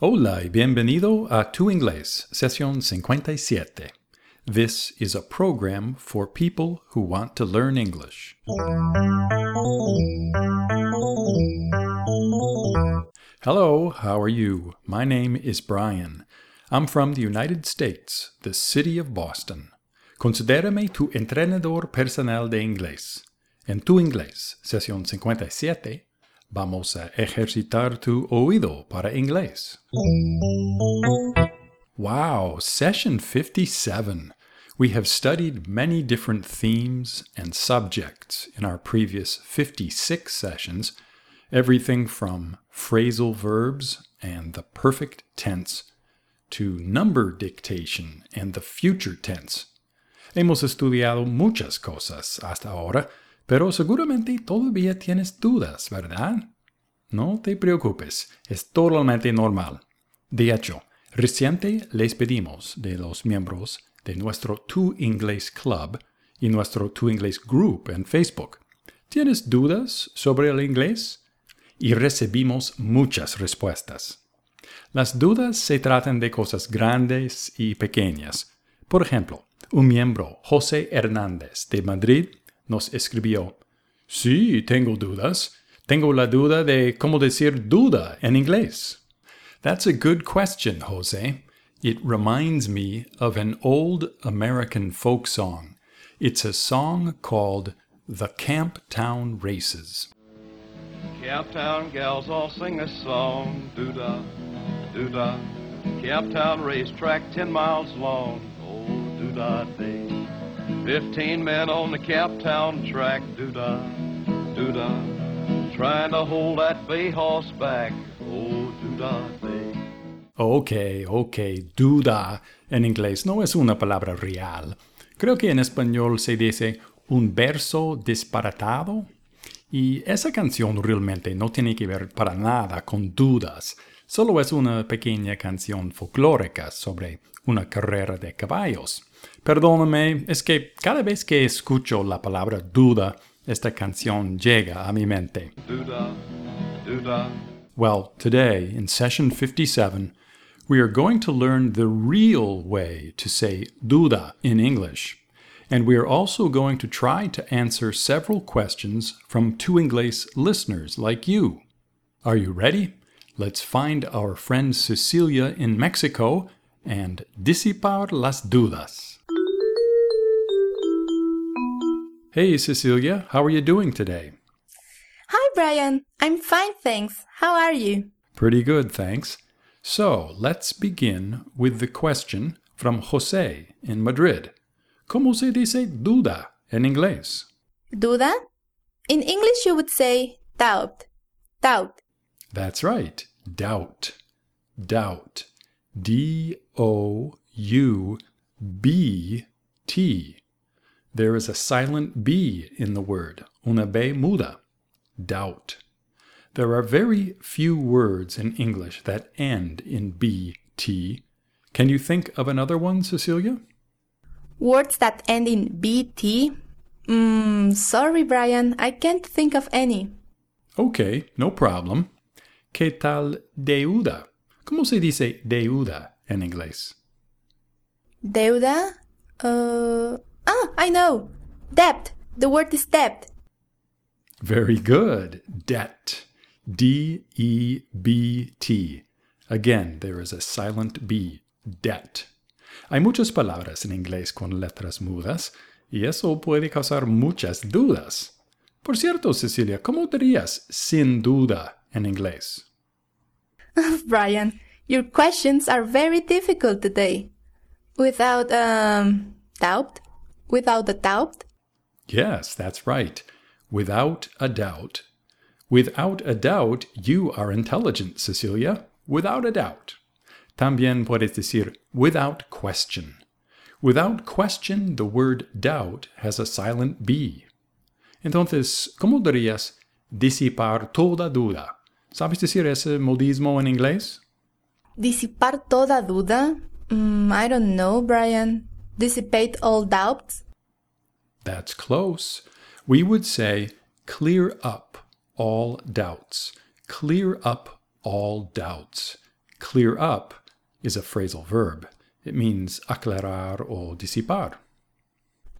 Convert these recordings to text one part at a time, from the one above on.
Hola y bienvenido a Tu Inglés, sesión 57. This is a program for people who want to learn English. Hello, how are you? My name is Brian. I'm from the United States, the city of Boston. Considérame tu entrenador personal de inglés. En Tu Inglés, sesión 57, Vamos a ejercitar tu oído para inglés. Wow, session 57. We have studied many different themes and subjects in our previous 56 sessions, everything from phrasal verbs and the perfect tense to number dictation and the future tense. Hemos estudiado muchas cosas hasta ahora, pero seguramente todavía tienes dudas, ¿verdad? No te preocupes, es totalmente normal. De hecho, reciente les pedimos de los miembros de nuestro Tu English Club y nuestro Tu English Group en Facebook. ¿Tienes dudas sobre el inglés? Y recibimos muchas respuestas. Las dudas se tratan de cosas grandes y pequeñas. Por ejemplo, un miembro, José Hernández, de Madrid, nos escribió, Sí, tengo dudas. Tengo la duda de cómo decir duda en inglés. That's a good question, Jose. It reminds me of an old American folk song. It's a song called The Camptown Races. Camptown gals all sing a song, doo-da, doo-da. Camptown racetrack ten miles long, oh, doo-da day. Fifteen men on the Camptown track, doo-da, doo-da. Trying to hold that bay horse back, oh, doo-da day. Ok, ok, duda en inglés no es una palabra real. Creo que en español se dice un verso disparatado. Y esa canción realmente no tiene que ver para nada con dudas. Solo es una pequeña canción folclórica sobre una carrera de caballos. Perdóname, es que cada vez que escucho la palabra duda, esta canción llega a mi mente. Doo-da, doo-da. Well, today, in session 57, we are going to learn the real way to say duda in English. And we are also going to try to answer several questions from Tu Inglés listeners like you. Are you ready? Let's find our friend Cecilia in Mexico and disipar las dudas. Hey, Cecilia, how are you doing today? Hi, Brian. I'm fine, thanks. How are you? Pretty good, thanks. So let's begin with the question from Jose in Madrid. ¿Cómo se dice duda en inglés? Duda? In English, you would say doubt. Doubt. That's right, doubt. Doubt. D O U B T. There is a silent B in the word, una B muda. Doubt. There are very few words in English that end in BT. Can you think of another one, Cecilia? Words that end in BT? Mm, sorry, Brian. I can't think of any. Okay, no problem. ¿Qué tal deuda? ¿Cómo se dice deuda en inglés? Deuda? Uh, ah, I know. Debt. The word is debt. Very good. Debt. D E B T. Again, there is a silent B. Debt. Hay muchas palabras en inglés con letras mudas y eso puede causar muchas dudas. Por cierto, Cecilia, ¿cómo dirías sin duda en inglés? Brian, your questions are very difficult today. Without, um, doubt? Without a doubt? Yes, that's right. Without a doubt. Without a doubt, you are intelligent, Cecilia. Without a doubt. También puedes decir without question. Without question, the word doubt has a silent B. Entonces, ¿cómo dirías disipar toda duda? ¿Sabes decir ese modismo en inglés? Disipar toda duda? Mm, I don't know, Brian. Dissipate all doubts? That's close. We would say clear up all doubts. Clear up all doubts. Clear up is a phrasal verb. It means aclarar or disipar.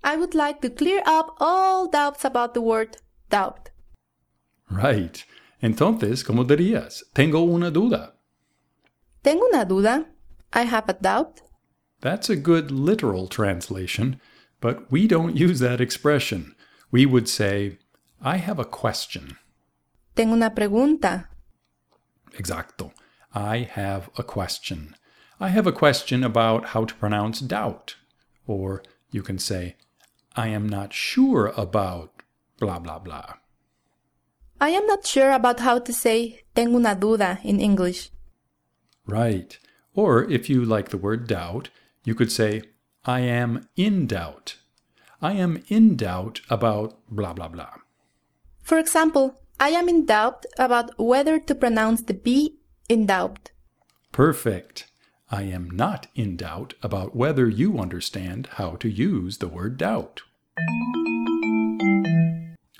I would like to clear up all doubts about the word doubt. Right. Entonces, ¿cómo dirías? Tengo una duda. Tengo una duda. I have a doubt. That's a good literal translation, but we don't use that expression. We would say, I have a question. Tengo una pregunta. Exacto. I have a question. I have a question about how to pronounce doubt. Or you can say, I am not sure about blah, blah, blah. I am not sure about how to say tengo una duda in English. Right. Or if you like the word doubt, you could say, I am in doubt. I am in doubt about blah, blah, blah. For example, I am in doubt about whether to pronounce the B in doubt. Perfect. I am not in doubt about whether you understand how to use the word doubt.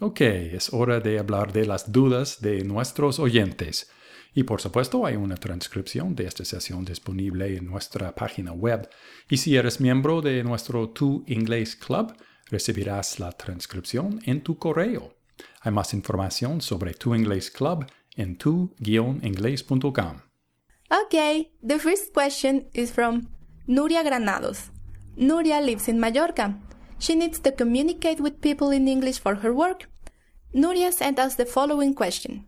Ok, es hora de hablar de las dudas de nuestros oyentes. Y por supuesto hay una transcripción de esta sesión disponible en nuestra página web. Y si eres miembro de nuestro Tu English Club, recibirás la transcripción en tu correo. Hay más información sobre Tu English Club en tu-inglés.com. Okay, the first question is from Nuria Granados. Nuria lives in Mallorca. She needs to communicate with people in English for her work. Nuria sent us the following question.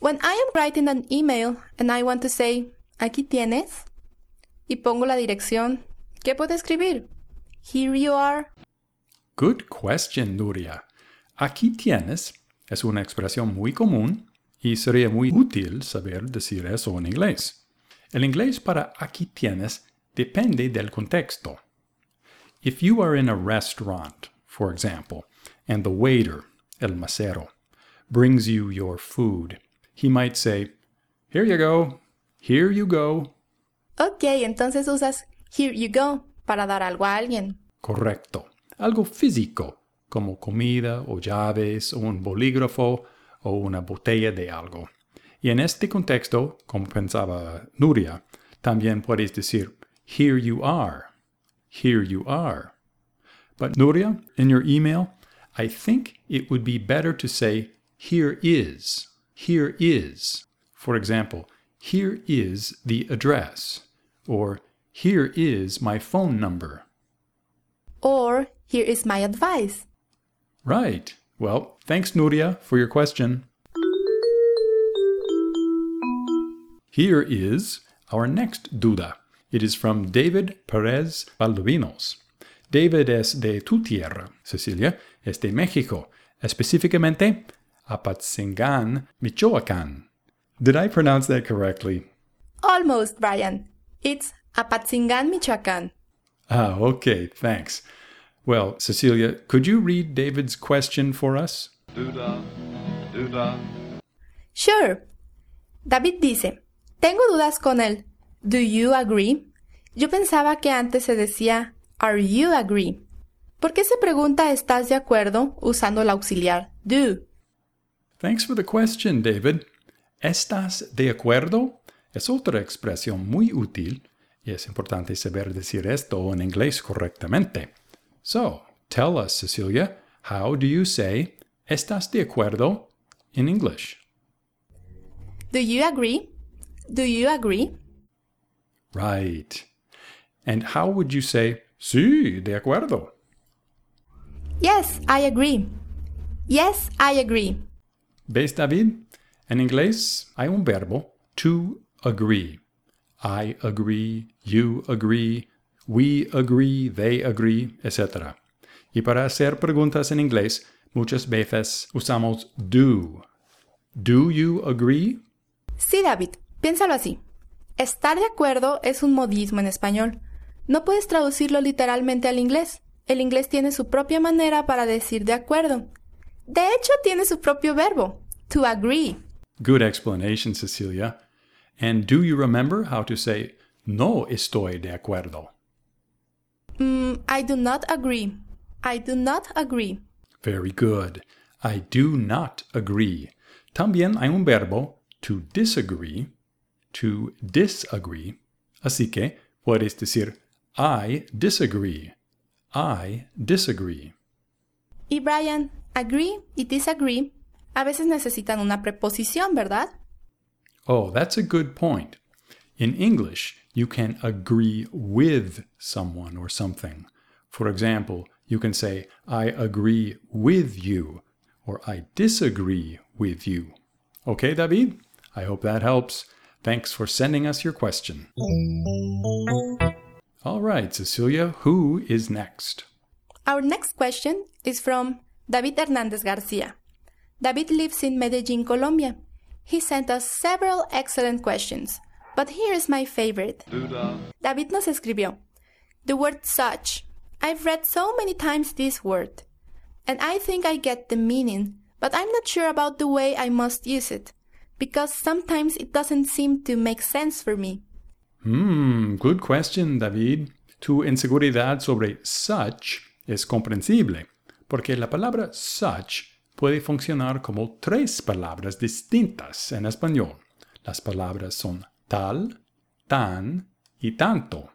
When I am writing an email and I want to say, aquí tienes, y pongo la dirección, ¿qué puedo escribir? Here you are. Good question, Nuria. Aquí tienes es una expresión muy común y sería muy útil saber decir eso en inglés. El inglés para aquí tienes depende del contexto. If you are in a restaurant, for example, and the waiter, el mesero, brings you your food, he might say, Here you go, here you go. Ok, entonces usas here you go para dar algo a alguien. Correcto. Algo físico, como comida o llaves o un bolígrafo o una botella de algo. Y en este contexto, como pensaba Nuria, también puedes decir, here you are, here you are. But Nuria, in your email, I think it would be better to say, here is, here is. For example, here is the address, or here is my phone number. Or here is my advice. Right. Well, thanks, Nuria, for your question. Here is our next duda. It is from David Perez Valdovinos. David es de tu tierra, Cecilia, es de México, específicamente Apatzingán, Michoacán. Did I pronounce that correctly? Almost, Brian. It's Apatzingán, Michoacán. Ah, okay, thanks. Well, Cecilia, could you read David's question for us? Do-da, do-da. Sure. David dice, tengo dudas con el Do you agree? Yo pensaba que antes se decía Are you agree? ¿Por qué se pregunta ¿estás de acuerdo usando el auxiliar do? Thanks for the question, David. ¿Estás de acuerdo? Es otra expresión muy útil y es importante saber decir esto en inglés correctamente. So, tell us, Cecilia, how do you say ¿estás de acuerdo in English? Do you agree? Do you agree? Right. And how would you say sí, de acuerdo? Yes, I agree. Yes, I agree. ¿Ves, David? En inglés hay un verbo to agree. I agree, you agree, we agree, they agree, etc. Y para hacer preguntas en inglés, muchas veces usamos do. Do you agree? Sí, David, piénsalo así. Estar de acuerdo es un modismo en español. No puedes traducirlo literalmente al inglés. El inglés tiene su propia manera para decir de acuerdo. De hecho, tiene su propio verbo, to agree. Good explanation, Cecilia. And do you remember how to say no estoy de acuerdo? Mm, I do not agree. I do not agree. Very good. I do not agree. También hay un verbo to disagree, to disagree. Así que puedes decir I disagree. I disagree. Y Brian, agree y disagree a veces necesitan una preposición, ¿verdad? Oh, that's a good point. In English, you can agree with someone or something. For example, you can say, I agree with you, or I disagree with you. Okay, David? I hope that helps. Thanks for sending us your question. All right, Cecilia, who is next? Our next question is from David Hernandez Garcia. David lives in Medellin, Colombia. He sent us several excellent questions, but here is my favorite. Doo-dah. David nos escribió, The word such. I've read so many times this word, and I think I get the meaning, but I'm not sure about the way I must use it, because sometimes it doesn't seem to make sense for me. Hmm, good question, David. Tu inseguridad sobre such es comprensible, porque la palabra such puede funcionar como tres palabras distintas en español. Las palabras son tal, tan y tanto.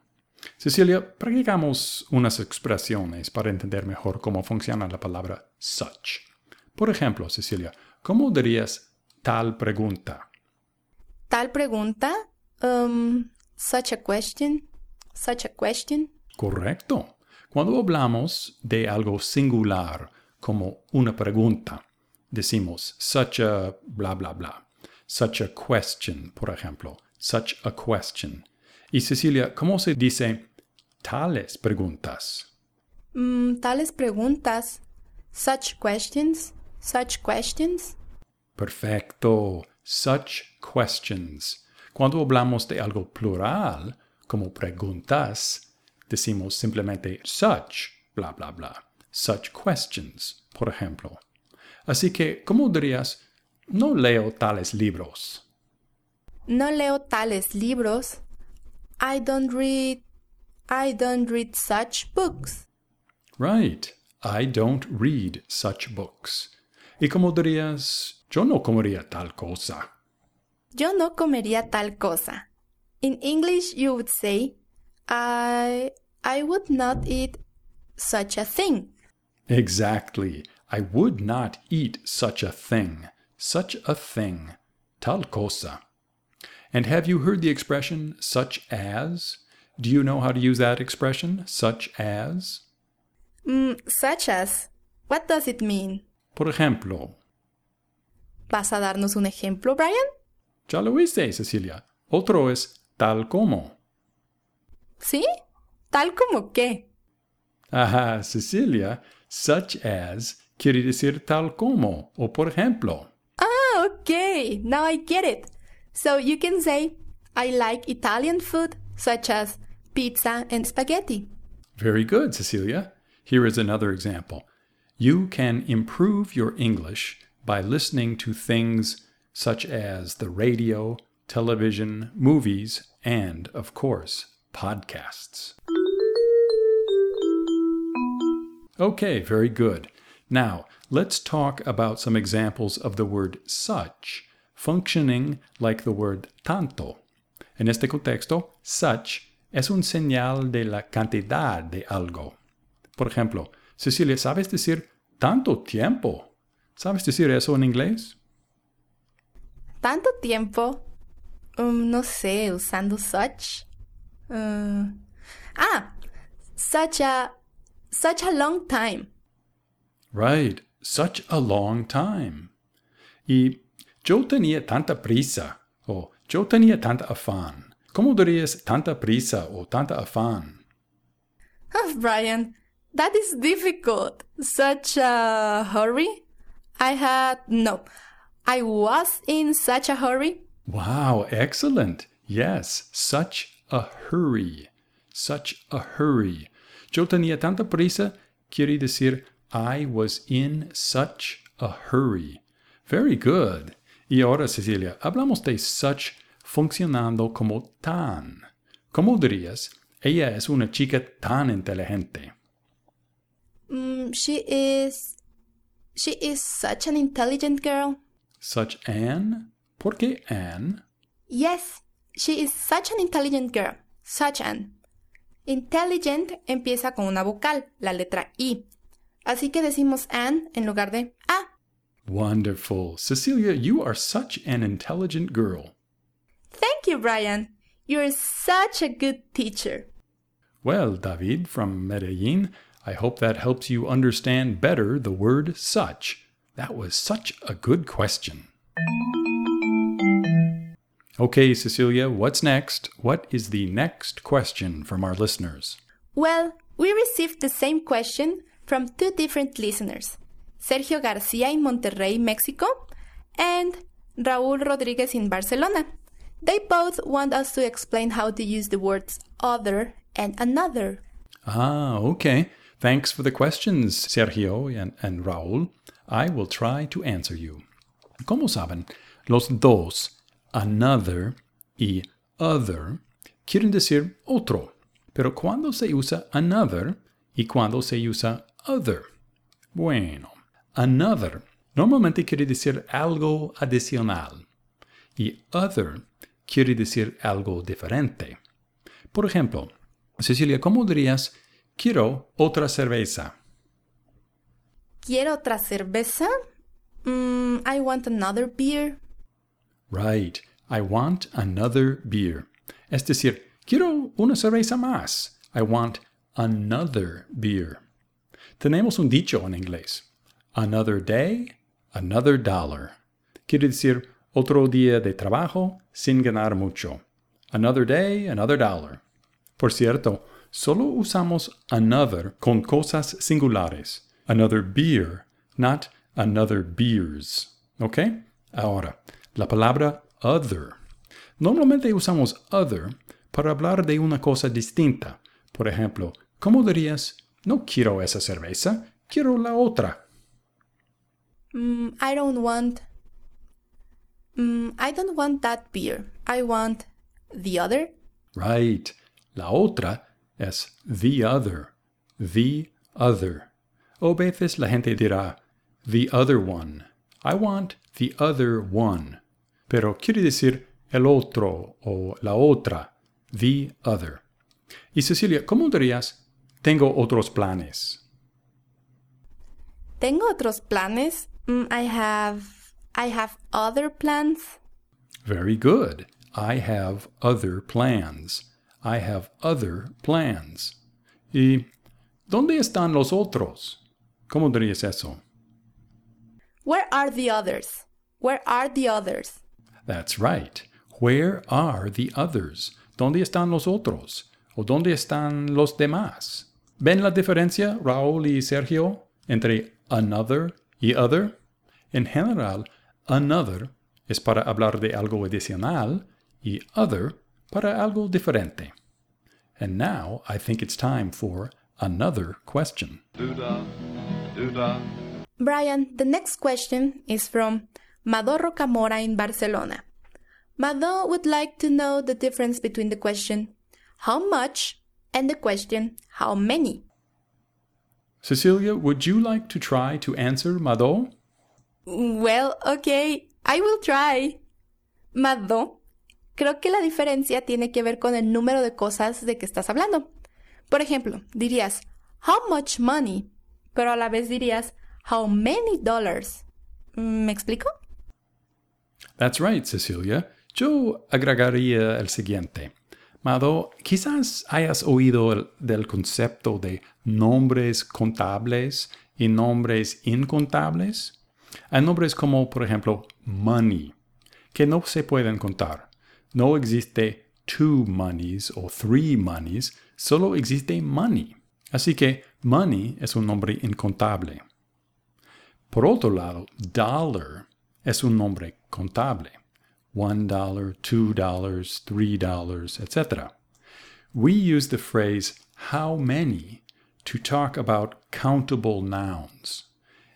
Cecilia, practicamos unas expresiones para entender mejor cómo funciona la palabra such. Por ejemplo, Cecilia, ¿cómo dirías tal pregunta? Tal pregunta, um, such a question, such a question. Correcto. Cuando hablamos de algo singular, como una pregunta, decimos such a bla bla bla. Such a question, por ejemplo. Such a question. Y Cecilia, ¿cómo se dice tales preguntas? Mm, tales preguntas, such questions, such questions. Perfecto. Such questions. Cuando hablamos de algo plural, como preguntas, decimos simplemente such, bla, bla, bla. Such questions, por ejemplo. Así que, ¿cómo dirías? No leo tales libros. No leo tales libros. I don't read. I don't read such books. Right. I don't read such books. ¿Y cómo dirías? Yo no comería tal cosa. Yo no comería tal cosa. In English, you would say, I. I would not eat such a thing. Exactly. I would not eat such a thing. Such a thing. Tal cosa. And have you heard the expression such as? Do you know how to use that expression, such as? Mm, such as. What does it mean? Por ejemplo, ¿Vas a darnos un ejemplo, Brian? ya lo hice, Cecilia. Otro es tal como. ¿Sí? ¿Tal como qué? Ajá, Cecilia, such as quiere decir tal como o por ejemplo. Ah, okay. Now I get it. So you can say, I like Italian food, such as pizza and spaghetti. Very good, Cecilia. Here is another example. You can improve your English by listening to things such as the radio, television, movies, and, of course, podcasts. Okay, very good. Now, let's talk about some examples of the word such functioning like the word tanto. En este contexto, such es un señal de la cantidad de algo. Por ejemplo, Cecilia, ¿sabes decir tanto tiempo? ¿Sabes decir eso en inglés? ¿Tanto tiempo? Um, no sé, usando such. Uh, ah, such a. such a long time. Right, such a long time. Y yo tenía tanta prisa o yo tenía tanta afán. ¿Cómo dirías tanta prisa o tanta afán? Oh, Brian, that is difficult. Such a hurry? I had. No. I was in such a hurry. Wow, excellent. Yes, such a hurry. Such a hurry. Yo tenía tanta prisa quiere decir I was in such a hurry. Very good. Y ahora, Cecilia, hablamos de such funcionando como tan. ¿Cómo dirías? Ella es una chica tan inteligente. Mm, she is. She is such an intelligent girl. Such an ¿Por qué an? Yes, she is such an intelligent girl. Such an. Intelligent empieza con una vocal, la letra I. Así que decimos an en lugar de a. Wonderful. Cecilia, you are such an intelligent girl. Thank you, Brian. You're such a good teacher. Well, David from Medellin, I hope that helps you understand better the word such. That was such a good question. Okay, Cecilia, what's next? What is the next question from our listeners? Well, we received the same question from two different listeners Sergio Garcia in Monterrey, Mexico, and Raúl Rodríguez in Barcelona. They both want us to explain how to use the words other and another. Ah, okay. Thanks for the questions, Sergio and, and Raúl. I will try to answer you. Como saben, los dos, another y other, quieren decir otro. Pero cuando se usa another y cuando se usa other. Bueno, another normalmente quiere decir algo adicional y other quiere decir algo diferente. Por ejemplo, Cecilia, ¿cómo dirías quiero otra cerveza? ¿Quiero otra cerveza? Mm, I want another beer. Right, I want another beer. Es decir, quiero una cerveza más. I want another beer. Tenemos un dicho en inglés. Another day, another dollar. Quiere decir otro día de trabajo sin ganar mucho. Another day, another dollar. Por cierto, solo usamos another con cosas singulares. Another beer, not another beers. ¿Ok? Ahora, la palabra other. Normalmente usamos other para hablar de una cosa distinta. Por ejemplo, ¿cómo dirías, no quiero esa cerveza, quiero la otra? Mm, I don't want. Mm, I don't want that beer. I want the other. Right. La otra es the other. The other. O veces la gente dirá the other one. I want the other one. Pero quiere decir el otro o la otra. The other. Y Cecilia, ¿cómo dirías tengo otros planes? Tengo otros planes. Mm, I have. I have other plans. Very good. I have other plans. I have other plans. ¿Y dónde están los otros? ¿Cómo dirías eso? Where are the others? Where are the others? That's right. Where are the others? ¿Dónde están los otros? ¿O dónde están los demás? ¿Ven la diferencia, Raúl y Sergio, entre another y other? En general, another es para hablar de algo adicional y other para algo diferente. And now I think it's time for another question. Doo-dah, doo-dah. Brian, the next question is from Mado Rocamora in Barcelona. Mado would like to know the difference between the question, how much, and the question, how many. Cecilia, would you like to try to answer Mado? Well, okay, I will try. Mado, creo que la diferencia tiene que ver con el número de cosas de que estás hablando. Por ejemplo, dirías, how much money, pero a la vez dirías, how many dollars. ¿Me explico? That's right, Cecilia. Yo agregaría el siguiente. Mado, quizás hayas oído el- del concepto de nombres contables y nombres incontables. Hay nombres como, por ejemplo, money, que no se pueden contar. No existe two monies o three monies, solo existe money. Así que money es un nombre incontable. Por otro lado, dollar es un nombre contable. One dollar, two dollars, three dollars, etc. We use the phrase how many to talk about countable nouns,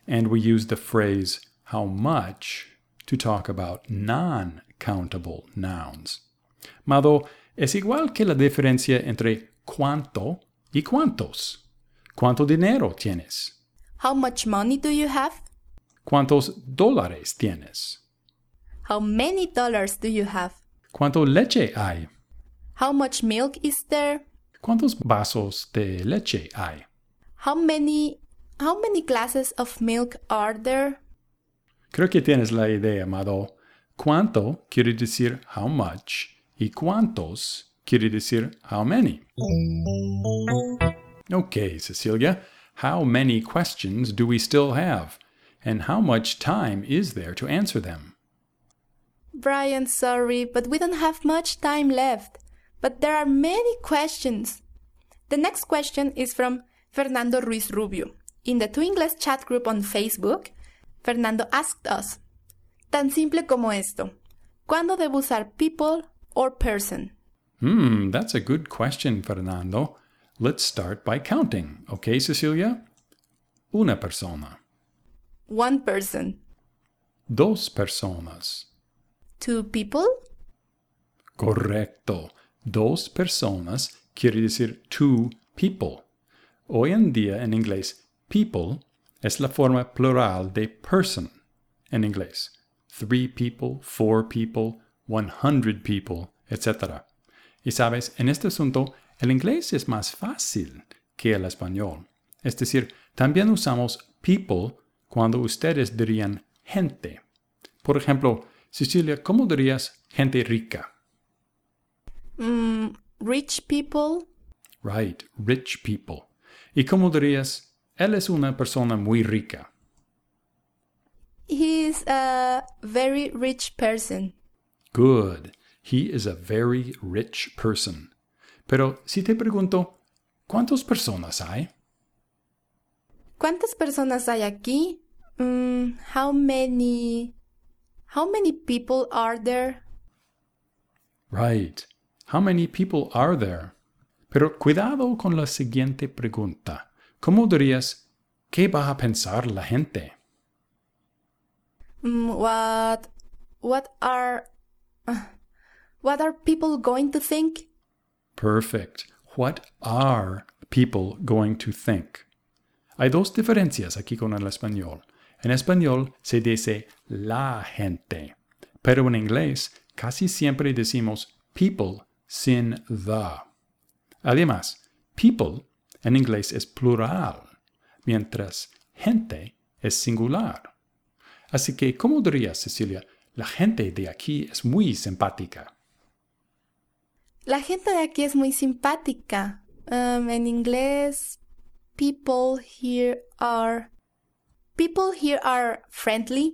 and we use the phrase how much to talk about non countable nouns. Mado, es igual que la diferencia entre cuánto y cuántos. ¿Cuánto dinero tienes? How much money do you have? ¿Cuántos dólares tienes? How many dollars do you have? ¿Cuánto leche hay? How much milk is there? ¿Cuántos vasos de leche hay? How many how many glasses of milk are there? Creo que tienes la idea, Amado. Cuánto quiere decir how much y cuántos quiere decir how many. Okay, Cecilia, how many questions do we still have? And how much time is there to answer them? Brian, sorry, but we don't have much time left. But there are many questions. The next question is from Fernando Ruiz Rubio. In the English chat group on Facebook, Fernando asked us, tan simple como esto, ¿cuándo debo usar people or person? Hmm, that's a good question, Fernando. Let's start by counting, okay, Cecilia? Una persona. One person. Dos personas. Two people? Correcto. Dos personas quiere decir two people. Hoy en día en inglés, people es la forma plural de person en inglés. Three people, four people, one hundred people, etc. Y sabes, en este asunto, el inglés es más fácil que el español. Es decir, también usamos people cuando ustedes dirían gente. Por ejemplo, Cecilia, ¿cómo dirías gente rica? Mm, rich people? Right, rich people. ¿Y cómo dirías, él es una persona muy rica? He's a very rich person. Good. He is a very rich person. Pero si te pregunto, ¿cuántas personas hay? ¿Cuántas personas hay aquí? Mm, how many How many people are there? Right. How many people are there? Pero cuidado con la siguiente pregunta. ¿Cómo dirías, ¿qué va a pensar la gente? Mm, what what are uh, what are people going to think? Perfect. What are people going to think? Hay dos diferencias aquí con el español. En español se dice la gente, pero en inglés casi siempre decimos people sin the. Además, people en inglés es plural, mientras gente es singular. Así que, ¿cómo dirías, Cecilia? La gente de aquí es muy simpática. La gente de aquí es muy simpática. Um, en inglés, people here are People here are friendly.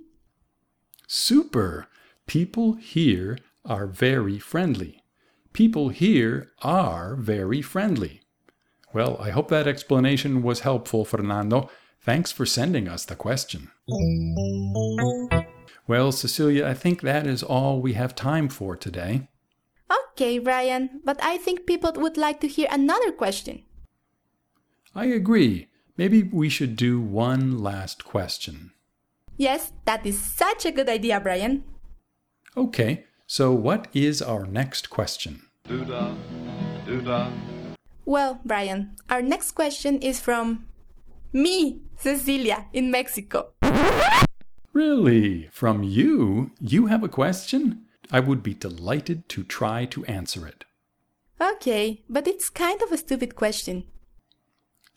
Super. People here are very friendly. People here are very friendly. Well, I hope that explanation was helpful, Fernando. Thanks for sending us the question. Well, Cecilia, I think that is all we have time for today. Okay, Brian, but I think people would like to hear another question. I agree. Maybe we should do one last question. Yes, that is such a good idea, Brian. Okay, so what is our next question? Doo-da, doo-da. Well, Brian, our next question is from me, Cecilia, in Mexico. Really? From you? You have a question? I would be delighted to try to answer it. Okay, but it's kind of a stupid question.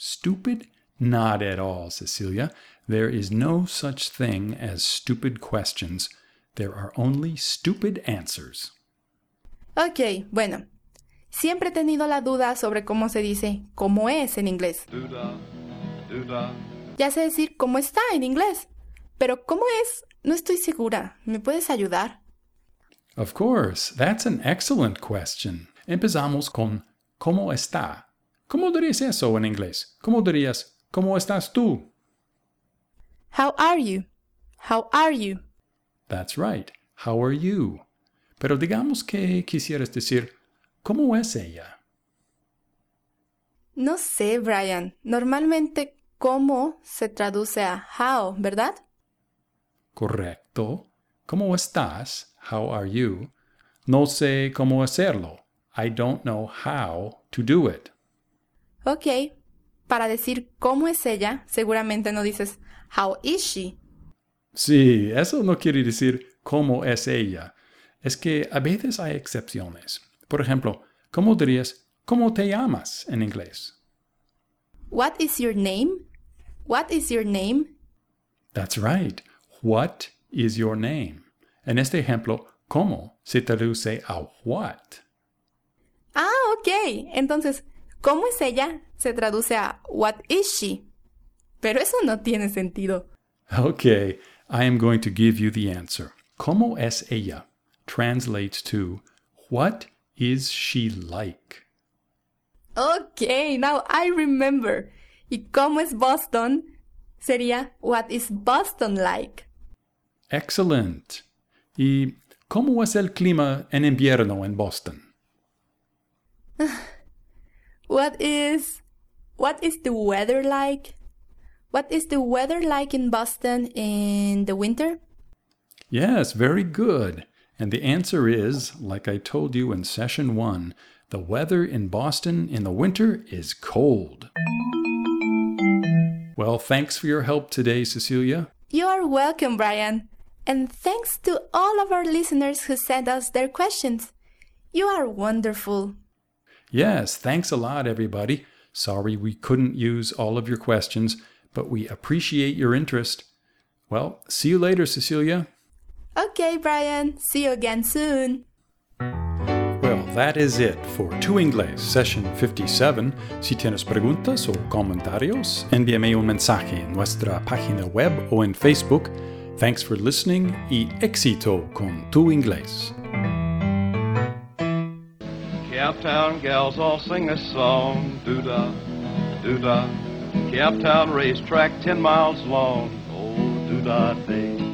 Stupid? Not at all, Cecilia. There is no such thing as stupid questions. There are only stupid answers. Ok, bueno. Siempre he tenido la duda sobre cómo se dice cómo es en inglés. Doo-dah, doo-dah. Ya sé decir cómo está en inglés, pero cómo es, no estoy segura. ¿Me puedes ayudar? Of course, that's an excellent question. Empezamos con ¿cómo está? ¿Cómo dirías eso en inglés? ¿Cómo dirías ¿Cómo estás tú? How are you? How are you? That's right. How are you? Pero digamos que quisieras decir ¿Cómo es ella? No sé, Brian. Normalmente cómo se traduce a how, ¿verdad? Correcto. ¿Cómo estás? How are you? No sé cómo hacerlo. I don't know how to do it. Ok. Para decir cómo es ella, seguramente no dices how is she. Sí, eso no quiere decir cómo es ella es que a veces hay excepciones. Por ejemplo, ¿cómo dirías cómo te llamas en inglés? What is your name? What is your name? That's right. What is your name? En este ejemplo, ¿cómo se traduce a what? Ah, ok. Entonces, ¿cómo es ella? Se traduce a what is she? Pero eso no tiene sentido. Okay, I am going to give you the answer. ¿Cómo es ella? translates to What is she like? Ok, now I remember. ¿Y cómo es Boston? Sería What is Boston like? Excellent. ¿Y cómo es el clima en invierno en Boston? What is what is the weather like? What is the weather like in Boston in the winter? Yes, very good. And the answer is, like I told you in session one, the weather in Boston in the winter is cold. Well, thanks for your help today, Cecilia. You are welcome, Brian. And thanks to all of our listeners who sent us their questions. You are wonderful. Yes, thanks a lot, everybody. Sorry we couldn't use all of your questions, but we appreciate your interest. Well, see you later, Cecilia. Okay, Brian. See you again soon. Well, that is it for Tu Inglés, session 57. Si tienes preguntas o comentarios, envíame un mensaje en nuestra página web o en Facebook. Thanks for listening y éxito con Tu Inglés. Camptown gals all sing a song, doo-da, doo-da. Camptown racetrack ten miles long, oh, doo-da day.